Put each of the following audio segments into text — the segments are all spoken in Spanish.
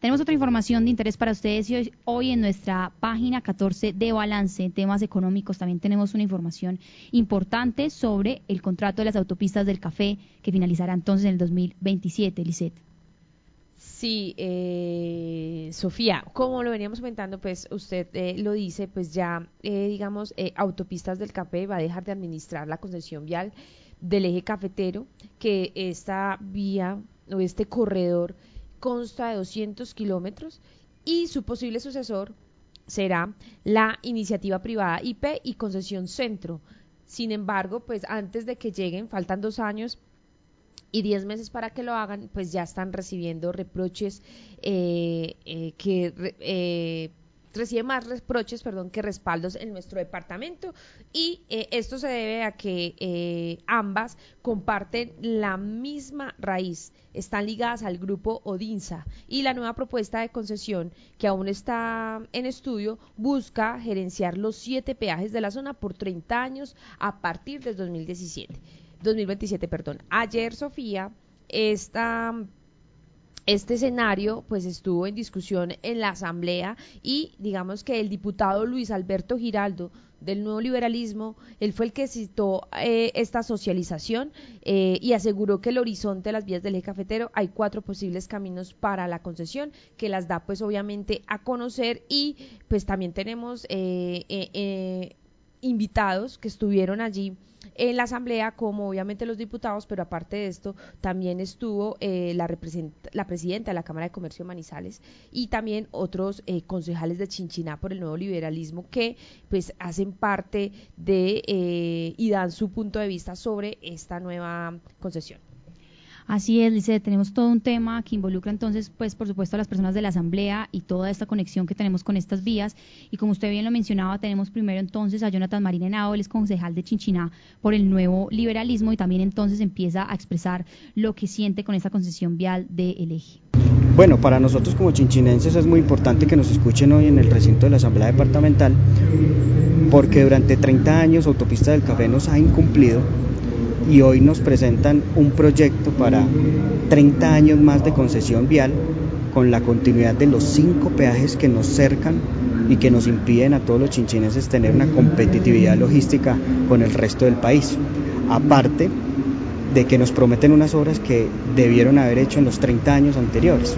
Tenemos otra información de interés para ustedes y hoy, en nuestra página 14 de balance, temas económicos, también tenemos una información importante sobre el contrato de las autopistas del café que finalizará entonces en el 2027, Lisette. Sí, eh, Sofía, como lo veníamos comentando, pues usted eh, lo dice, pues ya, eh, digamos, eh, Autopistas del Café va a dejar de administrar la concesión vial del eje cafetero, que esta vía o este corredor consta de 200 kilómetros y su posible sucesor será la iniciativa privada IP y concesión centro. Sin embargo, pues antes de que lleguen, faltan dos años, y 10 meses para que lo hagan, pues ya están recibiendo reproches eh, eh, que eh, recibe más reproches, perdón, que respaldos en nuestro departamento y esto se debe a que ambas comparten la misma raíz, están ligadas al grupo Odinsa y la nueva propuesta de concesión que aún está en estudio busca gerenciar los siete peajes de la zona por 30 años a partir del 2017. 2027, perdón. Ayer, Sofía, esta este escenario pues estuvo en discusión en la asamblea y digamos que el diputado Luis Alberto Giraldo del nuevo liberalismo, él fue el que citó eh, esta socialización eh, y aseguró que el horizonte de las vías del eje cafetero hay cuatro posibles caminos para la concesión que las da pues obviamente a conocer y pues también tenemos eh, invitados que estuvieron allí en la Asamblea, como obviamente los diputados, pero aparte de esto, también estuvo eh, la, la presidenta de la Cámara de Comercio Manizales y también otros eh, concejales de Chinchiná por el nuevo liberalismo que pues hacen parte de eh, y dan su punto de vista sobre esta nueva concesión. Así es, Lice, tenemos todo un tema que involucra entonces, pues por supuesto, a las personas de la Asamblea y toda esta conexión que tenemos con estas vías. Y como usted bien lo mencionaba, tenemos primero entonces a Jonathan Marín Henao, él es concejal de Chinchiná por el nuevo liberalismo y también entonces empieza a expresar lo que siente con esta concesión vial del eje. Bueno, para nosotros como chinchinenses es muy importante que nos escuchen hoy en el recinto de la Asamblea Departamental, porque durante 30 años Autopista del Café nos ha incumplido y hoy nos presentan un proyecto para 30 años más de concesión vial con la continuidad de los cinco peajes que nos cercan y que nos impiden a todos los chinchineses tener una competitividad logística con el resto del país. Aparte de que nos prometen unas obras que debieron haber hecho en los 30 años anteriores.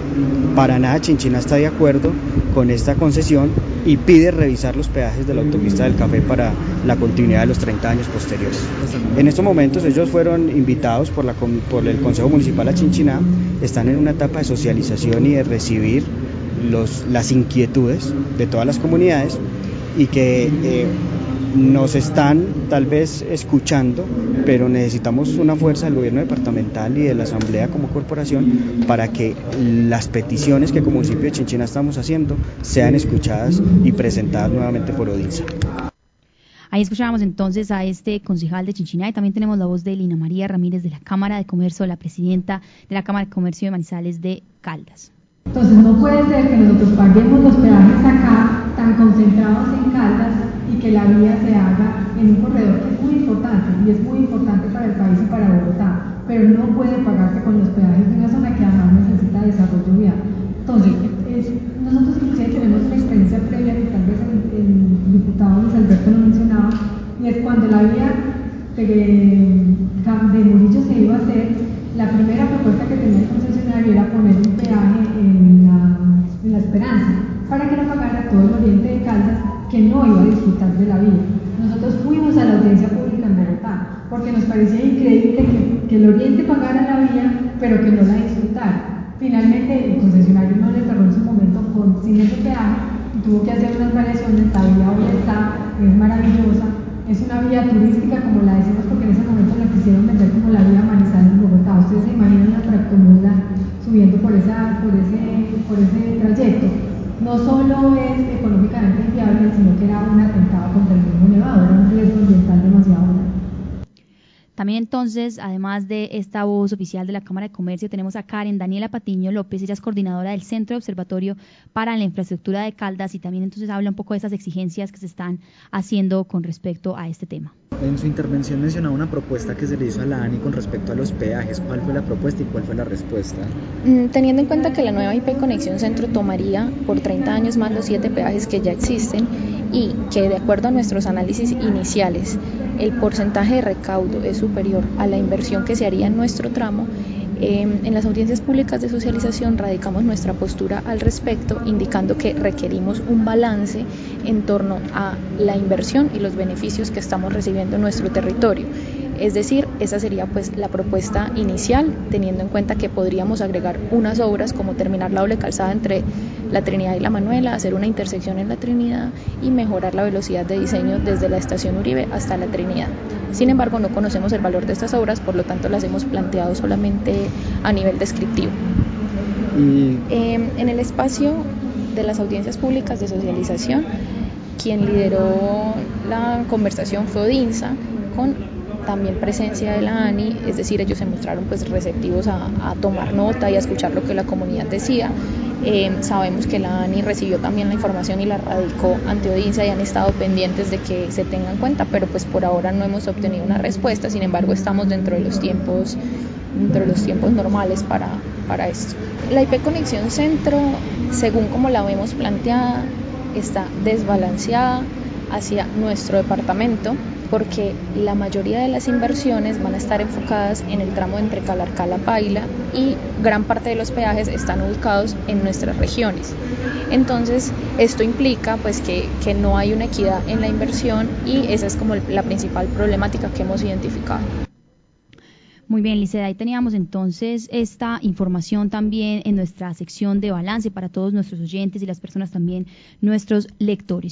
Para nada Chinchina está de acuerdo con esta concesión y pide revisar los peajes de la autopista del café para la continuidad de los 30 años posteriores. En estos momentos ellos fueron invitados por, el Consejo Municipal a Chinchiná, están en una etapa de socialización y de recibir los, las inquietudes de todas las comunidades y que eh, nos están tal vez escuchando, pero necesitamos una fuerza del gobierno departamental y de la asamblea como corporación para que las peticiones que como municipio de Chinchina estamos haciendo sean escuchadas y presentadas nuevamente por Odinsa. Ahí escuchábamos entonces a este concejal de Chinchiná y también tenemos la voz de Lina María Ramírez de la Cámara de Comercio, la presidenta de la Cámara de Comercio de Manizales de Caldas. Entonces no puede ser que nosotros paguemos los peajes acá tan concentrados en Caldas y que la vía se haga en un corredor que es muy importante y es muy importante para el país y para Bogotá, pero no puede pagarse con los peajes de una zona que además necesita desarrollo vial. Entonces, nosotros inclusive tenemos una experiencia previa que tal vez el, diputado Luis Alberto lo mencionaba, y es cuando la vía de, de Murillo se iba a hacer, la primera propuesta que tenía el concesionario era poner un peaje en la, en la Esperanza, para que no pagara todo el oriente de Caldas que no iba a disfrutar de la vía. Nosotros fuimos a la audiencia pública en Bogotá porque nos parecía increíble que, el Oriente pagara la vía, pero que no la disfrutara. Finalmente, el concesionario no le cerró en su momento con, sin ese peaje y tuvo que hacer unas variaciones. La vía hoy está, es maravillosa, es una vía turística, como la decimos, porque en ese momento la quisieron vender como la vía Manizales en Bogotá. Ustedes se imaginan la tractomula subiendo por ese trayecto no solo es económicamente inviable, sino que era un atentado contra También entonces, además de esta voz oficial de la Cámara de Comercio, tenemos a Karen Daniela Patiño López, ella es coordinadora del Centro de Observatorio para la Infraestructura de Caldas y también entonces habla un poco de esas exigencias que se están haciendo con respecto a este tema. en su intervención mencionaba una propuesta que se le hizo a la ANI con respecto a los peajes. ¿Cuál fue la propuesta y cuál fue la respuesta? Mm, teniendo en cuenta que la nueva IP Conexión Centro tomaría por 30 años más los siete peajes que ya existen y que de acuerdo a nuestros análisis iniciales el porcentaje de recaudo es superior a la inversión que se haría en nuestro tramo, Em, en las audiencias públicas de socialización radicamos nuestra postura al respecto, indicando que requerimos un balance en torno a la inversión y los beneficios que estamos recibiendo en nuestro territorio. Es decir, esa sería pues la propuesta inicial, teniendo en cuenta que podríamos agregar unas obras como terminar la doble calzada entre la Trinidad y la Manuela, hacer una intersección en la Trinidad y mejorar la velocidad de diseño desde la estación Uribe hasta la Trinidad. Sin embargo, no conocemos el valor de estas obras, por lo tanto las hemos planteado solamente a nivel descriptivo. Em, en el espacio de las audiencias públicas de socialización, quien lideró la conversación fue Odinsa con también presencia de la ANI, es decir, ellos se mostraron pues receptivos a, tomar nota y a escuchar lo que la comunidad decía. Eh, sabemos que la ANI recibió también la información y la radicó ante audiencia y han estado pendientes de que se tenga en cuenta, pero pues por ahora no hemos obtenido una respuesta, sin embargo estamos dentro de los tiempos, dentro de los tiempos normales para, para esto. La IP Conexión Centro, según como la vemos planteada, está desbalanceada hacia nuestro departamento porque la mayoría de las inversiones van a estar enfocadas en el tramo entre Calarcala Paila y gran parte de los peajes están ubicados en nuestras regiones. Entonces, esto implica pues que, no hay una equidad en la inversión y esa es como la principal problemática que hemos identificado. Muy bien, Liceda, ahí teníamos entonces esta información también en nuestra sección de balance para todos nuestros oyentes y las personas también, nuestros lectores.